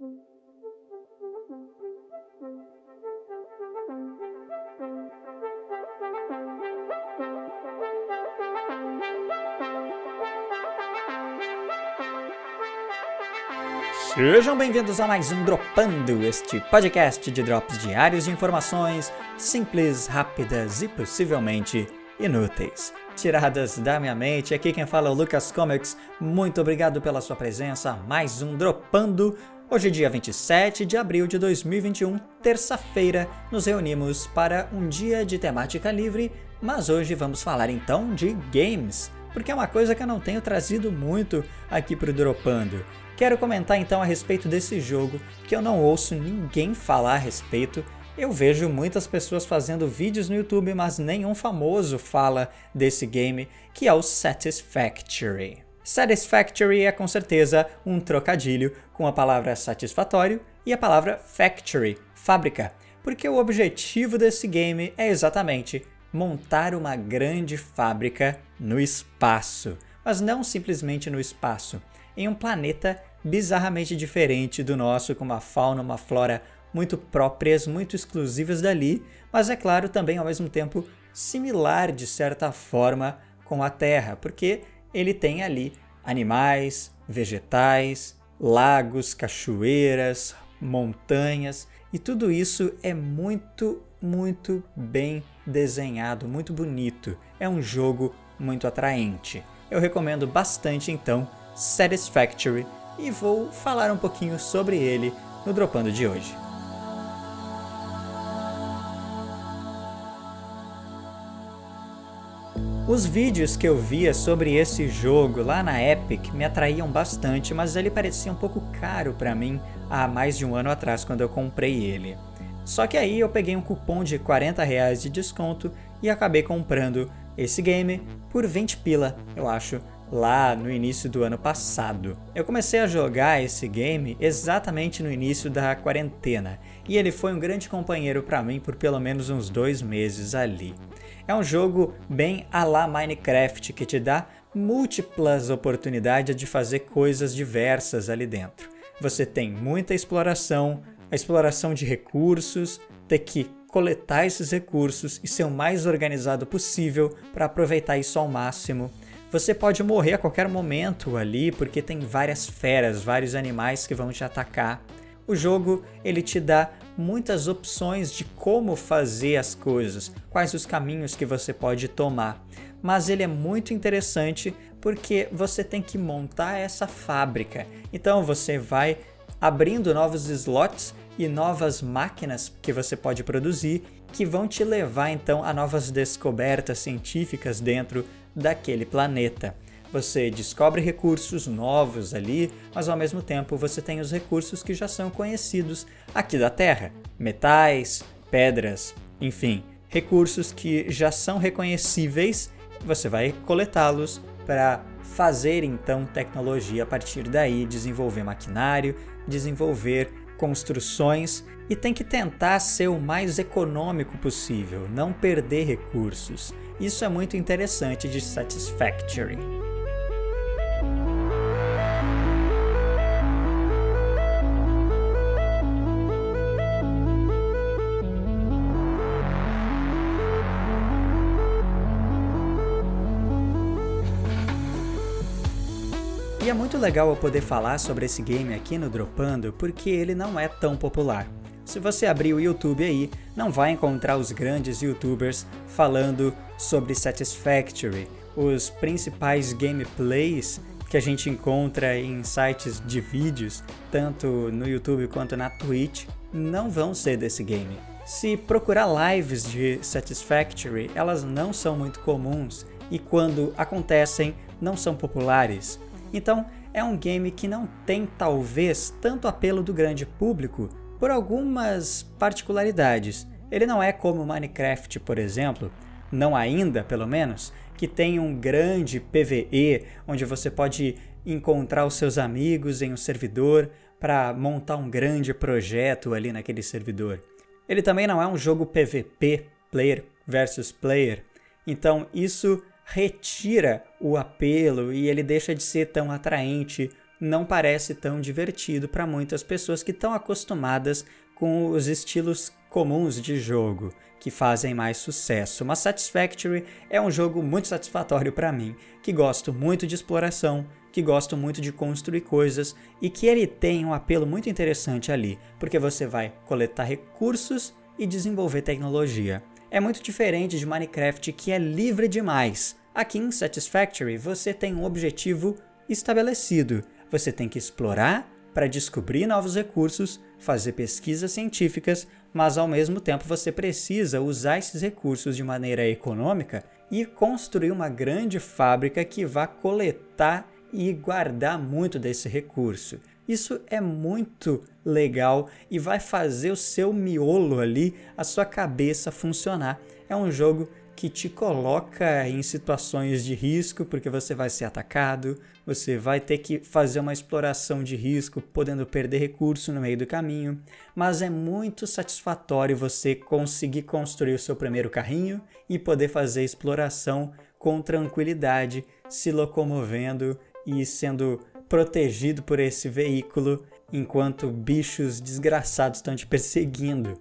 Sejam bem-vindos a mais um Dropando, este podcast de drops diários de informações simples, rápidas e possivelmente inúteis. Tiradas da minha mente, aqui quem fala é o Lucas Comics. Muito obrigado pela sua presença. Mais um Dropando. Hoje, é dia 27 de abril de 2021, terça-feira, nos reunimos para um dia de temática livre, mas hoje vamos falar então de games, porque é uma coisa que eu não tenho trazido muito aqui para o Dropando. Quero comentar então a respeito desse jogo que eu não ouço ninguém falar a respeito. Eu vejo muitas pessoas fazendo vídeos no YouTube, mas nenhum famoso fala desse game, que é o Satisfactory. Satisfactory é com certeza um trocadilho com a palavra satisfatório e a palavra factory, fábrica, porque o objetivo desse game é exatamente montar uma grande fábrica no espaço, mas não simplesmente no espaço, em um planeta bizarramente diferente do nosso, com uma fauna, uma flora muito próprias, muito exclusivas dali, mas é claro também ao mesmo tempo similar de certa forma com a Terra, porque ele tem ali animais, vegetais, lagos, cachoeiras, montanhas e tudo isso é muito, muito bem desenhado, muito bonito. É um jogo muito atraente. Eu recomendo bastante então Satisfactory e vou falar um pouquinho sobre ele no Dropando de hoje. Os vídeos que eu via sobre esse jogo lá na Epic me atraíam bastante, mas ele parecia um pouco caro para mim há mais de um ano atrás quando eu comprei ele. Só que aí eu peguei um cupom de 40 reais de desconto e acabei comprando esse game por 20 pila, eu acho, lá no início do ano passado. Eu comecei a jogar esse game exatamente no início da quarentena e ele foi um grande companheiro para mim por pelo menos uns dois meses ali. É um jogo bem a la Minecraft que te dá múltiplas oportunidades de fazer coisas diversas ali dentro. Você tem muita exploração, a exploração de recursos, ter que coletar esses recursos e ser o mais organizado possível para aproveitar isso ao máximo você pode morrer a qualquer momento ali, porque tem várias feras, vários animais que vão te atacar. O jogo ele te dá muitas opções de como fazer as coisas, quais os caminhos que você pode tomar. Mas ele é muito interessante porque você tem que montar essa fábrica. Então você vai abrindo novos slots e novas máquinas que você pode produzir que vão te levar então a novas descobertas científicas dentro daquele planeta. Você descobre recursos novos ali, mas ao mesmo tempo você tem os recursos que já são conhecidos aqui da Terra: metais, pedras, enfim, recursos que já são reconhecíveis. Você vai coletá-los para fazer então tecnologia a partir daí, desenvolver maquinário, desenvolver construções e tem que tentar ser o mais econômico possível, não perder recursos. Isso é muito interessante de Satisfactory. É muito legal eu poder falar sobre esse game aqui no Dropando porque ele não é tão popular. Se você abrir o YouTube aí, não vai encontrar os grandes youtubers falando sobre Satisfactory. Os principais gameplays que a gente encontra em sites de vídeos, tanto no YouTube quanto na Twitch, não vão ser desse game. Se procurar lives de Satisfactory, elas não são muito comuns e quando acontecem, não são populares. Então, é um game que não tem talvez tanto apelo do grande público por algumas particularidades. Ele não é como Minecraft, por exemplo, não ainda pelo menos, que tem um grande PVE onde você pode encontrar os seus amigos em um servidor para montar um grande projeto ali naquele servidor. Ele também não é um jogo PVP, player versus player. Então isso retira o apelo e ele deixa de ser tão atraente não parece tão divertido para muitas pessoas que estão acostumadas com os estilos comuns de jogo que fazem mais sucesso. Mas Satisfactory é um jogo muito satisfatório para mim, que gosto muito de exploração, que gosto muito de construir coisas e que ele tem um apelo muito interessante ali, porque você vai coletar recursos e desenvolver tecnologia. É muito diferente de Minecraft que é livre demais. Aqui em Satisfactory você tem um objetivo estabelecido. Você tem que explorar para descobrir novos recursos, fazer pesquisas científicas, mas ao mesmo tempo você precisa usar esses recursos de maneira econômica e construir uma grande fábrica que vá coletar e guardar muito desse recurso. Isso é muito legal e vai fazer o seu miolo ali, a sua cabeça funcionar. É um jogo que te coloca em situações de risco, porque você vai ser atacado, você vai ter que fazer uma exploração de risco, podendo perder recurso no meio do caminho, mas é muito satisfatório você conseguir construir o seu primeiro carrinho e poder fazer exploração com tranquilidade, se locomovendo e sendo protegido por esse veículo enquanto bichos desgraçados estão te perseguindo.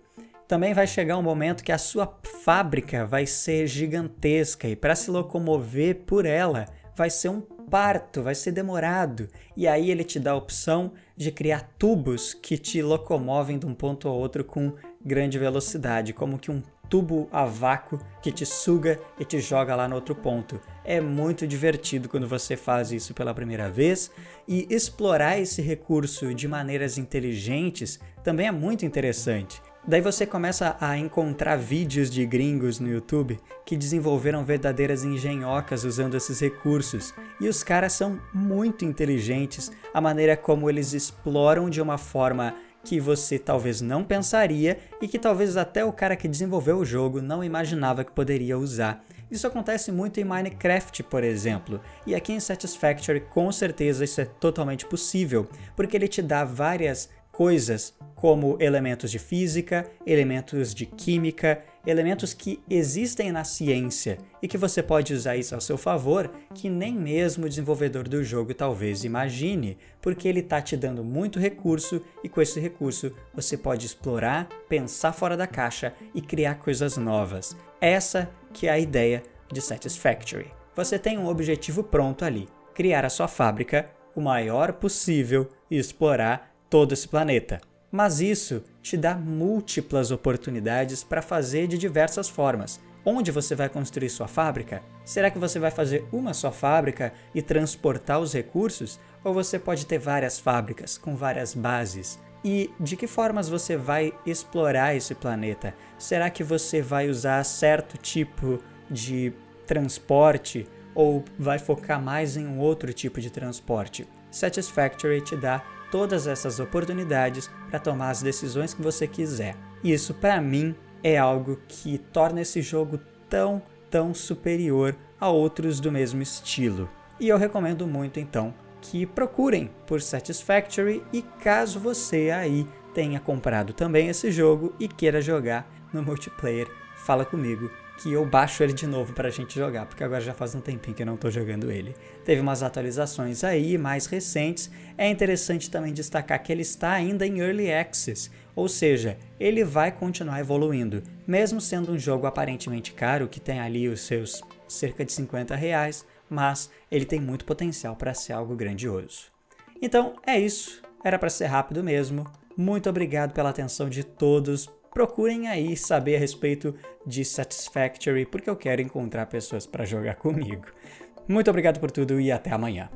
Também vai chegar um momento que a sua fábrica vai ser gigantesca e para se locomover por ela vai ser um parto, vai ser demorado. E aí ele te dá a opção de criar tubos que te locomovem de um ponto a outro com grande velocidade, como que um tubo a vácuo que te suga e te joga lá no outro ponto. É muito divertido quando você faz isso pela primeira vez e explorar esse recurso de maneiras inteligentes também é muito interessante. Daí você começa a encontrar vídeos de gringos no YouTube que desenvolveram verdadeiras engenhocas usando esses recursos. E os caras são muito inteligentes, a maneira como eles exploram de uma forma que você talvez não pensaria e que talvez até o cara que desenvolveu o jogo não imaginava que poderia usar. Isso acontece muito em Minecraft, por exemplo, e aqui em Satisfactory com certeza isso é totalmente possível, porque ele te dá várias coisas como elementos de física, elementos de química, elementos que existem na ciência e que você pode usar isso ao seu favor, que nem mesmo o desenvolvedor do jogo talvez imagine, porque ele está te dando muito recurso e com esse recurso você pode explorar, pensar fora da caixa e criar coisas novas. Essa que é a ideia de Satisfactory. Você tem um objetivo pronto ali: criar a sua fábrica o maior possível e explorar todo esse planeta. Mas isso te dá múltiplas oportunidades para fazer de diversas formas. Onde você vai construir sua fábrica? Será que você vai fazer uma só fábrica e transportar os recursos? Ou você pode ter várias fábricas com várias bases? E de que formas você vai explorar esse planeta? Será que você vai usar certo tipo de transporte ou vai focar mais em um outro tipo de transporte? Satisfactory te dá todas essas oportunidades para tomar as decisões que você quiser. Isso, para mim, é algo que torna esse jogo tão, tão superior a outros do mesmo estilo. E eu recomendo muito, então, que procurem por Satisfactory e caso você aí tenha comprado também esse jogo e queira jogar no multiplayer, fala comigo que eu baixo ele de novo para a gente jogar, porque agora já faz um tempinho que eu não estou jogando ele. Teve umas atualizações aí, mais recentes. É interessante também destacar que ele está ainda em Early Access, ou seja, ele vai continuar evoluindo. Mesmo sendo um jogo aparentemente caro, que tem ali os seus cerca de 50 reais, mas ele tem muito potencial para ser algo grandioso. Então é isso, era para ser rápido mesmo. Muito obrigado pela atenção de todos procurem aí saber a respeito de Satisfactory, porque eu quero encontrar pessoas para jogar comigo. Muito obrigado por tudo e até amanhã.